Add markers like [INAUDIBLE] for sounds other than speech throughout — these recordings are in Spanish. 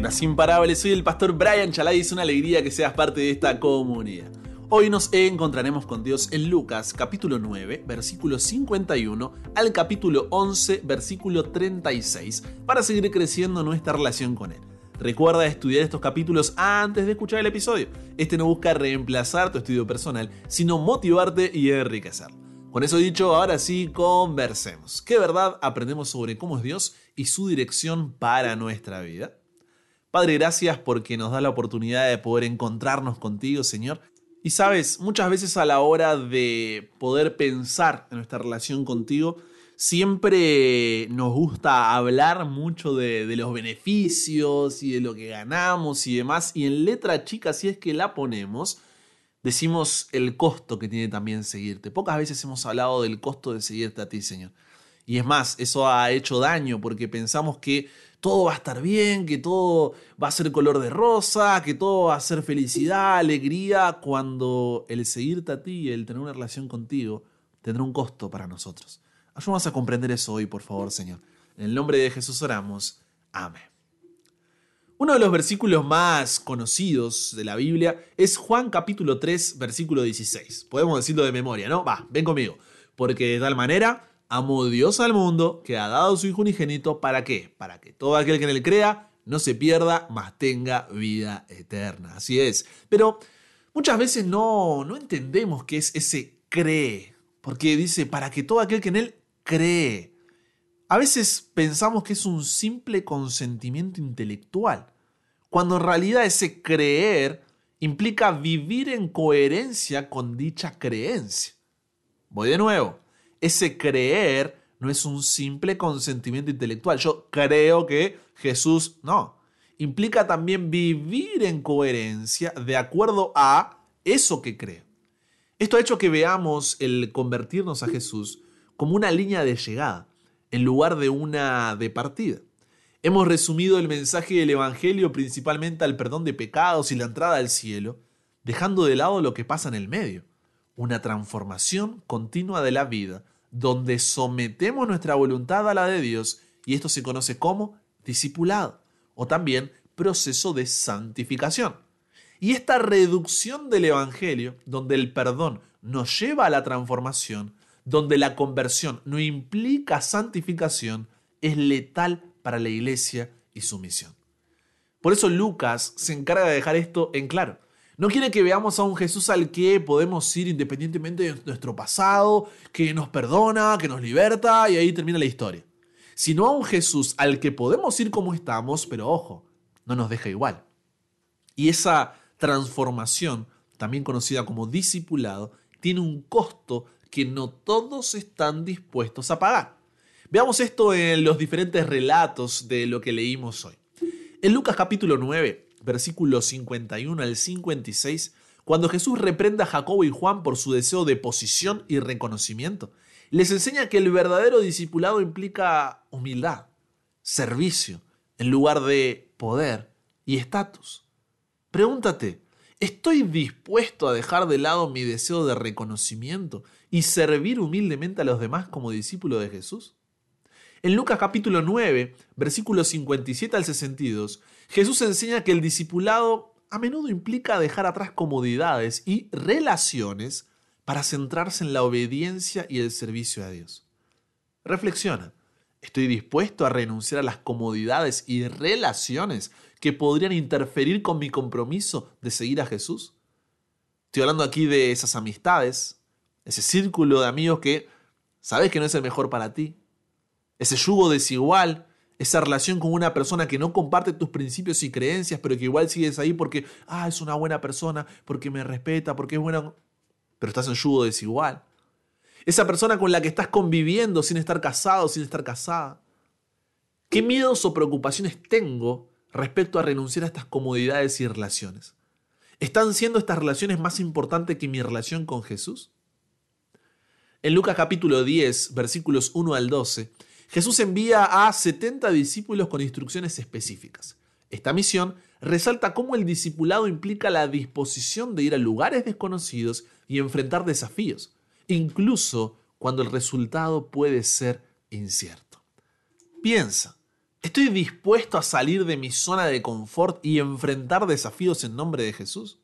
Buenas imparables, soy el pastor Brian Chalai y es una alegría que seas parte de esta comunidad. Hoy nos encontraremos con Dios en Lucas capítulo 9, versículo 51 al capítulo 11, versículo 36, para seguir creciendo nuestra relación con Él. Recuerda estudiar estos capítulos antes de escuchar el episodio. Este no busca reemplazar tu estudio personal, sino motivarte y enriquecerlo. Con eso dicho, ahora sí, conversemos. ¿Qué verdad aprendemos sobre cómo es Dios y su dirección para nuestra vida? Padre, gracias porque nos da la oportunidad de poder encontrarnos contigo, Señor. Y sabes, muchas veces a la hora de poder pensar en nuestra relación contigo, siempre nos gusta hablar mucho de, de, los beneficios y de lo que ganamos y demás. Y en letra chica, si es que la ponemos, decimos el costo que tiene también seguirte. Pocas veces hemos hablado del costo de seguirte a ti, Señor. Y es más, eso ha hecho daño porque pensamos que todo va a estar bien, que todo va a ser color de rosa, que todo va a ser felicidad, alegría, cuando el seguirte a ti, el tener una relación contigo, tendrá un costo para nosotros. Ayúdanos a comprender eso hoy, por favor, Señor. En el nombre de Jesús oramos. Amén. Uno de los versículos más conocidos de la Biblia es Juan capítulo 3, versículo 16. Podemos decirlo de memoria, ¿no? Va, ven conmigo. Porque de tal manera amó Dios al mundo que ha dado su Hijo unigénito. ¿Para qué? Para que todo aquel que en él crea no se pierda, mas tenga vida eterna. Así es. Pero muchas veces no, no entendemos qué es ese cree. Porque dice, para que todo aquel que en él cree. A veces pensamos que es un simple consentimiento intelectual, cuando en realidad ese creer implica vivir en coherencia con dicha creencia. Voy de nuevo ese creer no es un simple consentimiento intelectual. Yo creo que Jesús, no. Implica también vivir en coherencia de acuerdo a eso que creo. Esto ha hecho que veamos el convertirnos a Jesús como una línea de llegada, en lugar de una de partida. Hemos resumido el mensaje del Evangelio principalmente al perdón de pecados y la entrada al cielo, dejando de lado lo que pasa en el medio, una transformación continua de la vida donde sometemos nuestra voluntad a la de Dios y esto se conoce como discipulado o también proceso de santificación. Y esta reducción del Evangelio, donde el perdón nos lleva a la transformación, donde la conversión no implica santificación, es letal para la iglesia y su misión. Por eso Lucas se encarga de dejar esto en claro. No quiere que veamos a un Jesús al que podemos ir independientemente de nuestro pasado, que nos perdona, que nos liberta y ahí termina la historia. Sino a un Jesús al que podemos ir como estamos, pero ojo, no nos deja igual. Y esa transformación, también conocida como discipulado, tiene un costo que no todos están dispuestos a pagar. Veamos esto en los diferentes relatos de lo que leímos hoy. En Lucas capítulo 9, versículos 51 al 56, cuando Jesús reprenda a Jacobo y Juan por su deseo de posición y reconocimiento, les enseña que el verdadero discipulado implica humildad, servicio, en lugar de poder y estatus. Pregúntate, ¿estoy dispuesto a dejar de lado mi deseo de reconocimiento y servir humildemente a los demás como discípulo de Jesús? En Lucas capítulo 9, versículos 57 al 62, Jesús enseña que el discipulado a menudo implica dejar atrás comodidades y relaciones para centrarse en la obediencia y el servicio a Dios. Reflexiona, ¿estoy dispuesto a renunciar a las comodidades y relaciones que podrían interferir con mi compromiso de seguir a Jesús? Estoy hablando aquí de esas amistades, ese círculo de amigos que sabes que no es el mejor para ti, ese yugo desigual esa relación con una persona que no comparte tus principios y creencias, pero que igual sigues ahí porque, ah, es una buena persona, porque me respeta, porque es buena, pero estás en yugo desigual. Esa persona con la que estás conviviendo sin estar casado, sin estar casada. ¿Qué miedos o preocupaciones tengo respecto a renunciar a estas comodidades y relaciones? ¿Están siendo estas relaciones más importantes que mi relación con Jesús? En Lucas capítulo 10, versículos 1 al 12, Jesús envía a 70 discípulos con instrucciones específicas. Esta misión resalta cómo el discipulado implica la disposición de ir a lugares desconocidos y enfrentar desafíos, incluso cuando el resultado puede ser incierto. Piensa, ¿Estoy dispuesto a salir de mi zona de confort y enfrentar desafíos en nombre de Jesús?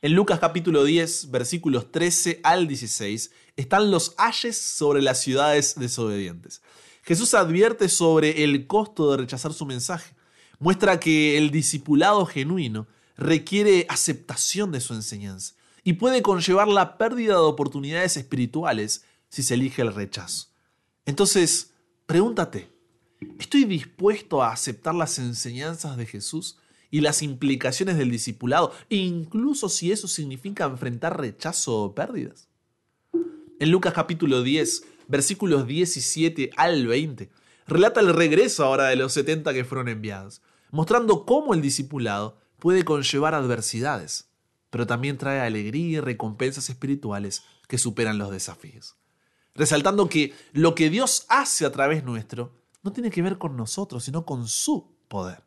En Lucas capítulo 10, versículos 13 al 16, están los ayes sobre las ciudades desobedientes. Jesús advierte sobre el costo de rechazar su mensaje. Muestra que el discipulado genuino requiere aceptación de su enseñanza y puede conllevar la pérdida de oportunidades espirituales si se elige el rechazo. Entonces, pregúntate, ¿estoy dispuesto a aceptar las enseñanzas de Jesús y las implicaciones del discipulado, incluso si eso significa enfrentar rechazo o pérdidas. En Lucas capítulo 10, versículos 17 al 20, relata el regreso ahora de los 70 que fueron enviados, mostrando cómo el discipulado puede conllevar adversidades, pero también trae alegría y recompensas espirituales que superan los desafíos. Resaltando que lo que Dios hace a través nuestro no tiene que ver con nosotros, sino con su poder.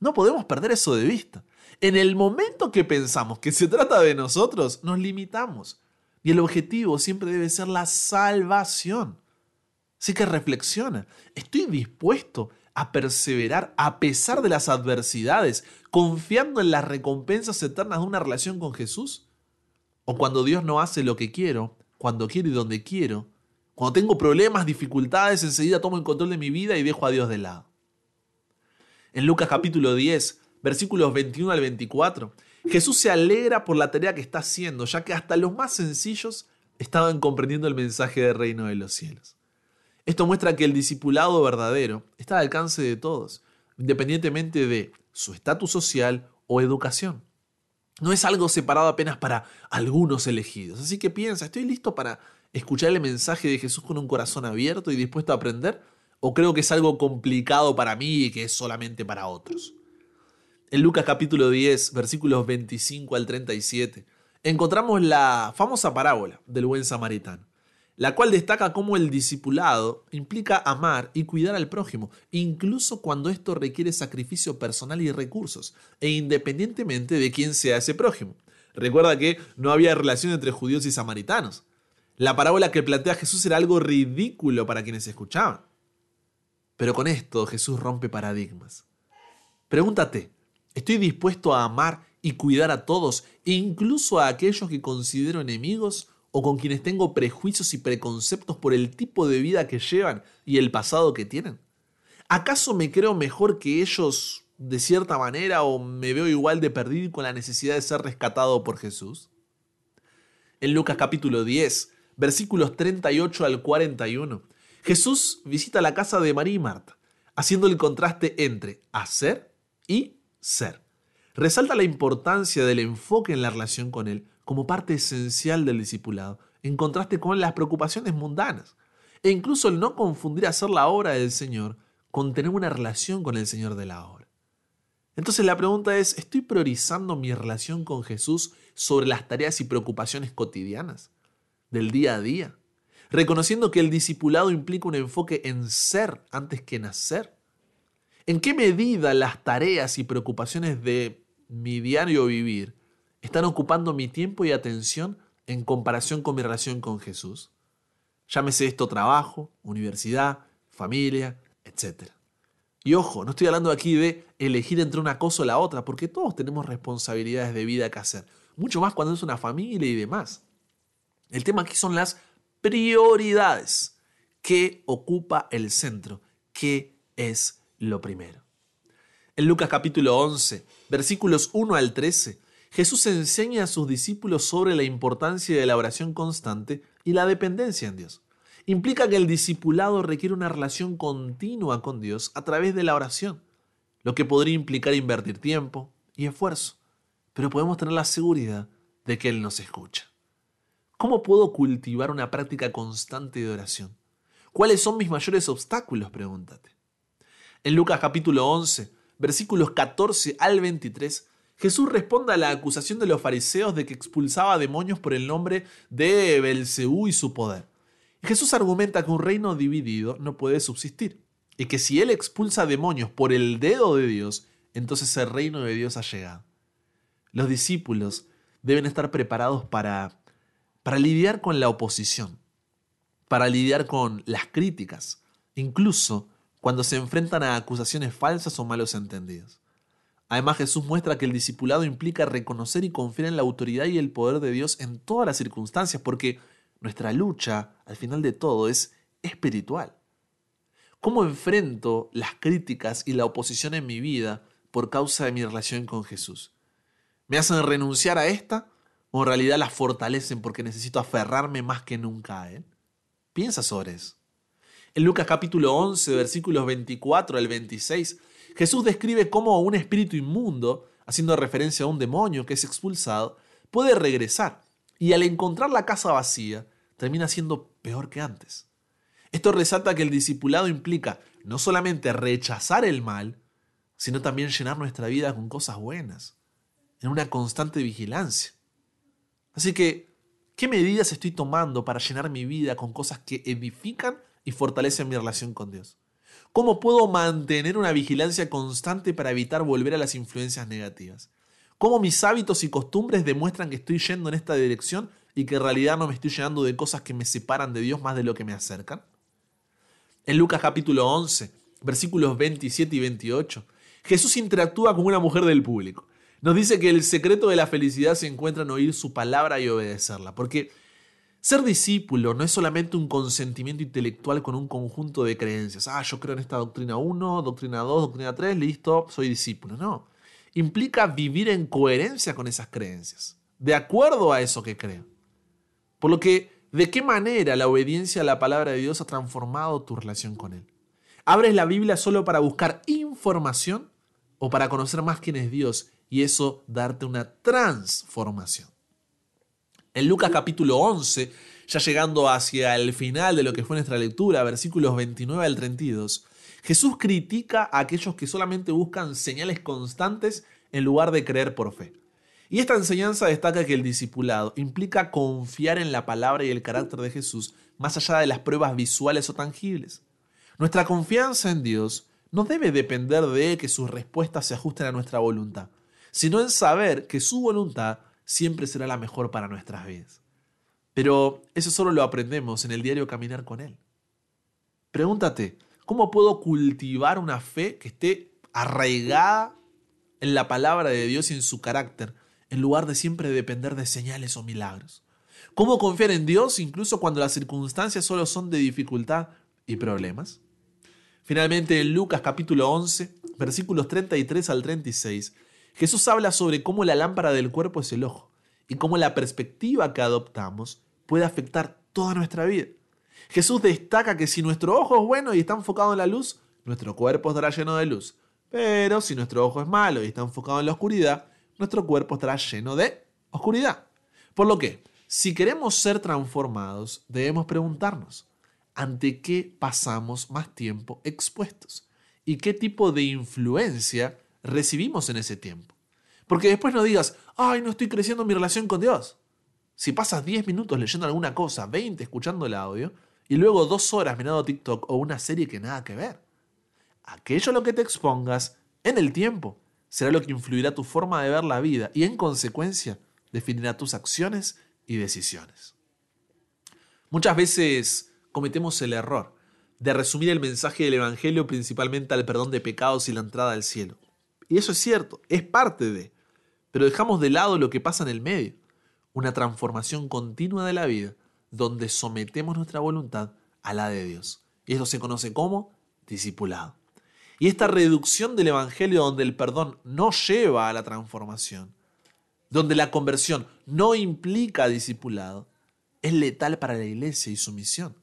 No podemos perder eso de vista. En el momento que pensamos que se trata de nosotros, nos limitamos. Y el objetivo siempre debe ser la salvación. Así que reflexiona, ¿estoy dispuesto a perseverar a pesar de las adversidades, confiando en las recompensas eternas de una relación con Jesús? ¿O cuando Dios no hace lo que quiero, cuando quiero y donde quiero? Cuando tengo problemas, dificultades, enseguida tomo el control de mi vida y dejo a Dios de lado. En Lucas capítulo 10, versículos 21 al 24, Jesús se alegra por la tarea que está haciendo, ya que hasta los más sencillos estaban comprendiendo el mensaje del reino de los cielos. Esto muestra que el discipulado verdadero está al alcance de todos, independientemente de su estatus social o educación. No es algo separado apenas para algunos elegidos. Así que piensa, ¿estoy listo para escuchar el mensaje de Jesús con un corazón abierto y dispuesto a aprender? o creo que es algo complicado para mí y que es solamente para otros. En Lucas capítulo 10, versículos 25 al 37, encontramos la famosa parábola del buen samaritano, la cual destaca cómo el discipulado implica amar y cuidar al prójimo, incluso cuando esto requiere sacrificio personal y recursos, e independientemente de quién sea ese prójimo. Recuerda que no había relación entre judíos y samaritanos. La parábola que plantea Jesús era algo ridículo para quienes escuchaban. Pero con esto Jesús rompe paradigmas. Pregúntate, ¿estoy dispuesto a amar y cuidar a todos, incluso a aquellos que considero enemigos o con quienes tengo prejuicios y preconceptos por el tipo de vida que llevan y el pasado que tienen? ¿Acaso me creo mejor que ellos de cierta manera o me veo igual de perdido con la necesidad de ser rescatado por Jesús? En Lucas capítulo 10, versículos 38 al 41, Jesús visita la casa de María y Marta, haciendo el contraste entre hacer y ser. Resalta la importancia del enfoque en la relación con Él como parte esencial del discipulado, en contraste con las preocupaciones mundanas, e incluso el no confundir hacer la obra del Señor con tener una relación con el Señor de la obra. Entonces la pregunta es, ¿estoy priorizando mi relación con Jesús sobre las tareas y preocupaciones cotidianas del día a día? reconociendo que el discipulado implica un enfoque en ser antes que en hacer. ¿En qué medida las tareas y preocupaciones de mi diario vivir están ocupando mi tiempo y atención en comparación con mi relación con Jesús? Llámese esto trabajo, universidad, familia, etc. Y ojo, no estoy hablando aquí de elegir entre una cosa o la otra, porque todos tenemos responsabilidades de vida que hacer, mucho más cuando es una familia y demás. El tema aquí son las prioridades. ¿Qué ocupa el centro? ¿Qué es lo primero? En Lucas capítulo 11, versículos 1 al 13, Jesús enseña a sus discípulos sobre la importancia de la oración constante y la dependencia en Dios. Implica que el discipulado requiere una relación continua con Dios a través de la oración, lo que podría implicar invertir tiempo y esfuerzo, pero podemos tener la seguridad de que Él nos escucha. ¿Cómo puedo cultivar una práctica constante de oración? ¿Cuáles son mis mayores obstáculos? Pregúntate. En Lucas capítulo 11, versículos 14 al 23, Jesús responde a la acusación de los fariseos de que expulsaba demonios por el nombre de Belcebú y su poder. Jesús argumenta que un reino dividido no puede subsistir y que si él expulsa demonios por el dedo de Dios, entonces el reino de Dios ha llegado. Los discípulos deben estar preparados para para lidiar con la oposición, para lidiar con las críticas, incluso cuando se enfrentan a acusaciones falsas o malos entendidos. Además Jesús muestra que el discipulado implica reconocer y confiar en la autoridad y el poder de Dios en todas las circunstancias, porque nuestra lucha, al final de todo, es espiritual. ¿Cómo enfrento las críticas y la oposición en mi vida por causa de mi relación con Jesús? ¿Me hacen renunciar a esta o en realidad la fortalecen porque necesito aferrarme más que nunca a Él? Piensa sobre eso. En Lucas capítulo 11, versículos 24 al 26, Jesús describe cómo un espíritu inmundo, haciendo referencia a un demonio que es expulsado, puede regresar y al encontrar la casa vacía, termina siendo peor que antes. Esto resalta que el discipulado implica no solamente rechazar el mal, sino también llenar nuestra vida con cosas buenas, en una constante vigilancia. Así que, ¿qué medidas estoy tomando para llenar mi vida con cosas que edifican y fortalecen mi relación con Dios? ¿Cómo puedo mantener una vigilancia constante para evitar volver a las influencias negativas? ¿Cómo mis hábitos y costumbres demuestran que estoy yendo en esta dirección y que en realidad no me estoy llenando de cosas que me separan de Dios más de lo que me acercan? En Lucas capítulo 11, versículos 27 y 28, Jesús interactúa con una mujer del público. Nos dice que el secreto de la felicidad se encuentra en oír su palabra y obedecerla, porque ser discípulo no es solamente un consentimiento intelectual con un conjunto de creencias. Ah, yo creo en esta doctrina 1, doctrina 2, doctrina 3, listo, soy discípulo. No. Implica vivir en coherencia con esas creencias, de acuerdo a eso que creo. Por lo que ¿De qué manera la obediencia a la palabra de Dios ha transformado tu relación con Él? ¿Abres la Biblia solo para buscar información o para conocer más quién es Dios y eso darte una transformación? En Lucas capítulo 11, ya llegando hacia el final de lo que fue nuestra lectura, versículos 29 al 32, Jesús critica a aquellos que solamente buscan señales constantes en lugar de creer por fe. Y esta enseñanza destaca que el discipulado implica confiar en la palabra y el carácter de Jesús más allá de las pruebas visuales o tangibles. Nuestra confianza en Dios no debe depender de que sus respuestas se ajusten a nuestra voluntad, sino en saber que su voluntad siempre será la mejor para nuestras vidas. Pero eso solo lo aprendemos en el diario caminar con Él. Pregúntate, ¿cómo puedo cultivar una fe que esté arraigada en la palabra de Dios y en su carácter, en lugar de siempre depender de señales o milagros? ¿Cómo confiar en Dios incluso cuando las circunstancias solo son de dificultad y problemas? Finalmente, en Lucas capítulo 11, versículos 33 al 36, Jesús habla sobre cómo la lámpara del cuerpo es el ojo y cómo la perspectiva que adoptamos puede afectar toda nuestra vida. Jesús destaca que si nuestro ojo es bueno y está enfocado en la luz, nuestro cuerpo estará lleno de luz. Pero si nuestro ojo es malo y está enfocado en la oscuridad, nuestro cuerpo estará lleno de oscuridad. Por lo que, si queremos ser transformados, debemos preguntarnos, ¿ante qué pasamos más tiempo expuestos? ¿Y qué tipo de influencia recibimos en ese tiempo? Porque después no digas, ay, no estoy creciendo en mi relación con Dios. Si pasas 10 minutos leyendo alguna cosa, 20 escuchando el audio, y luego dos horas mirando TikTok o una serie que nada que ver. Aquello a lo que te expongas en el tiempo será lo que influirá tu forma de ver la vida y en consecuencia definirá tus acciones y decisiones. Muchas veces cometemos el error de resumir el mensaje del Evangelio principalmente al perdón de pecados y la entrada al cielo. Y eso es cierto, es parte de, pero dejamos de lado lo que pasa en el medio, una transformación continua de la vida donde sometemos nuestra voluntad a la de Dios. Y eso se conoce como discipulado. Y esta reducción del Evangelio donde el perdón no lleva a la transformación, donde la conversión no implica discipulado, es letal para la iglesia y su misión.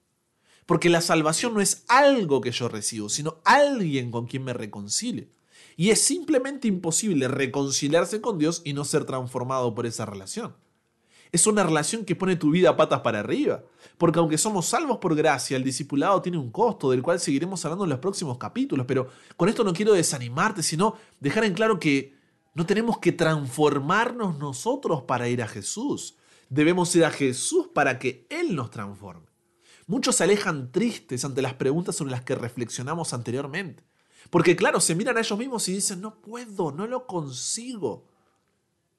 Porque la salvación no es algo que yo recibo, sino alguien con quien me reconcilie. Y es simplemente imposible reconciliarse con Dios y no ser transformado por esa relación. Es una relación que pone tu vida patas para arriba. Porque aunque somos salvos por gracia, el discipulado tiene un costo del cual seguiremos hablando en los próximos capítulos. Pero con esto no quiero desanimarte, sino dejar en claro que no tenemos que transformarnos nosotros para ir a Jesús. Debemos ir a Jesús para que Él nos transforme. Muchos se alejan tristes ante las preguntas sobre las que reflexionamos anteriormente. Porque claro, se miran a ellos mismos y dicen, no puedo, no lo consigo.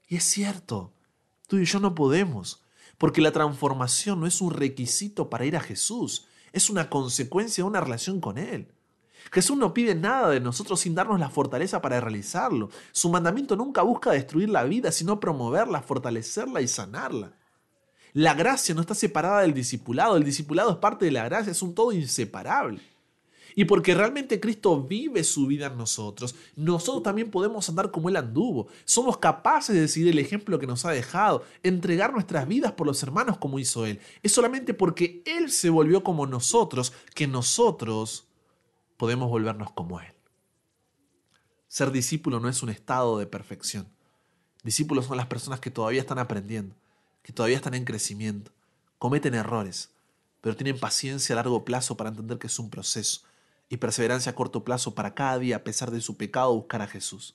Y es cierto, Tú y yo no podemos, porque la transformación no es un requisito para ir a Jesús, es una consecuencia de una relación con Él. Jesús no pide nada de nosotros sin darnos la fortaleza para realizarlo. Su mandamiento nunca busca destruir la vida, sino promoverla, fortalecerla y sanarla. La gracia no está separada del discipulado, el discipulado es parte de la gracia, es un todo inseparable. Y porque realmente Cristo vive su vida en nosotros, nosotros también podemos andar como Él anduvo. Somos capaces de seguir el ejemplo que nos ha dejado, entregar nuestras vidas por los hermanos como hizo Él. Es solamente porque Él se volvió como nosotros que nosotros podemos volvernos como Él. Ser discípulo no es un estado de perfección. Discípulos son las personas que todavía están aprendiendo, que todavía están en crecimiento, cometen errores, pero tienen paciencia a largo plazo para entender que es un proceso y perseverancia a corto plazo para cada día, a pesar de su pecado, buscar a Jesús.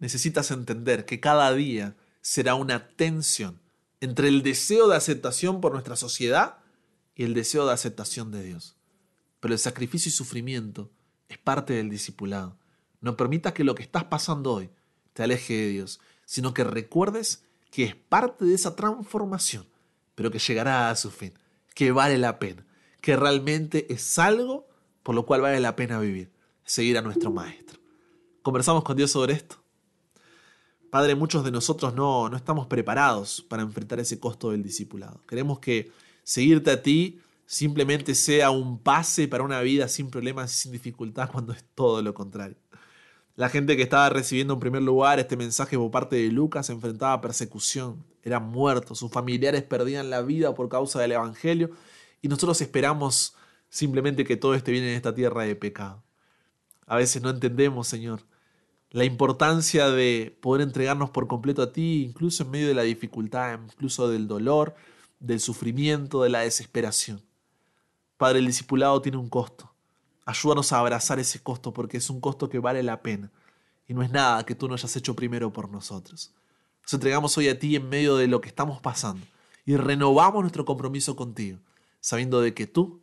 Necesitas entender que cada día será una tensión entre el deseo de aceptación por nuestra sociedad y el deseo de aceptación de Dios. Pero el sacrificio y sufrimiento es parte del discipulado. No permitas que lo que estás pasando hoy te aleje de Dios, sino que recuerdes que es parte de esa transformación, pero que llegará a su fin, que vale la pena, que realmente es algo por lo cual vale la pena vivir, seguir a nuestro Maestro. Conversamos con Dios sobre esto. Padre, muchos de nosotros no, no estamos preparados para enfrentar ese costo del discipulado. Queremos que seguirte a ti simplemente sea un pase para una vida sin problemas y sin dificultad [LAUGHS] cuando es todo lo contrario. La gente que estaba recibiendo en primer lugar este mensaje por parte de Lucas se enfrentaba a persecución, eran muertos, sus familiares perdían la vida por causa del Evangelio y nosotros esperamos simplemente que todo esté bien en esta tierra de pecado. A veces no entendemos, Señor, la importancia de poder entregarnos por completo a ti, incluso en medio de la dificultad, incluso del dolor, del sufrimiento, de la desesperación. Padre, el discipulado tiene un costo. Ayúdanos a abrazar ese costo porque es un costo que vale la pena y no es nada que tú no hayas hecho primero por nosotros. Nos entregamos hoy a ti en medio de lo que estamos pasando y renovamos nuestro compromiso contigo, sabiendo de que tú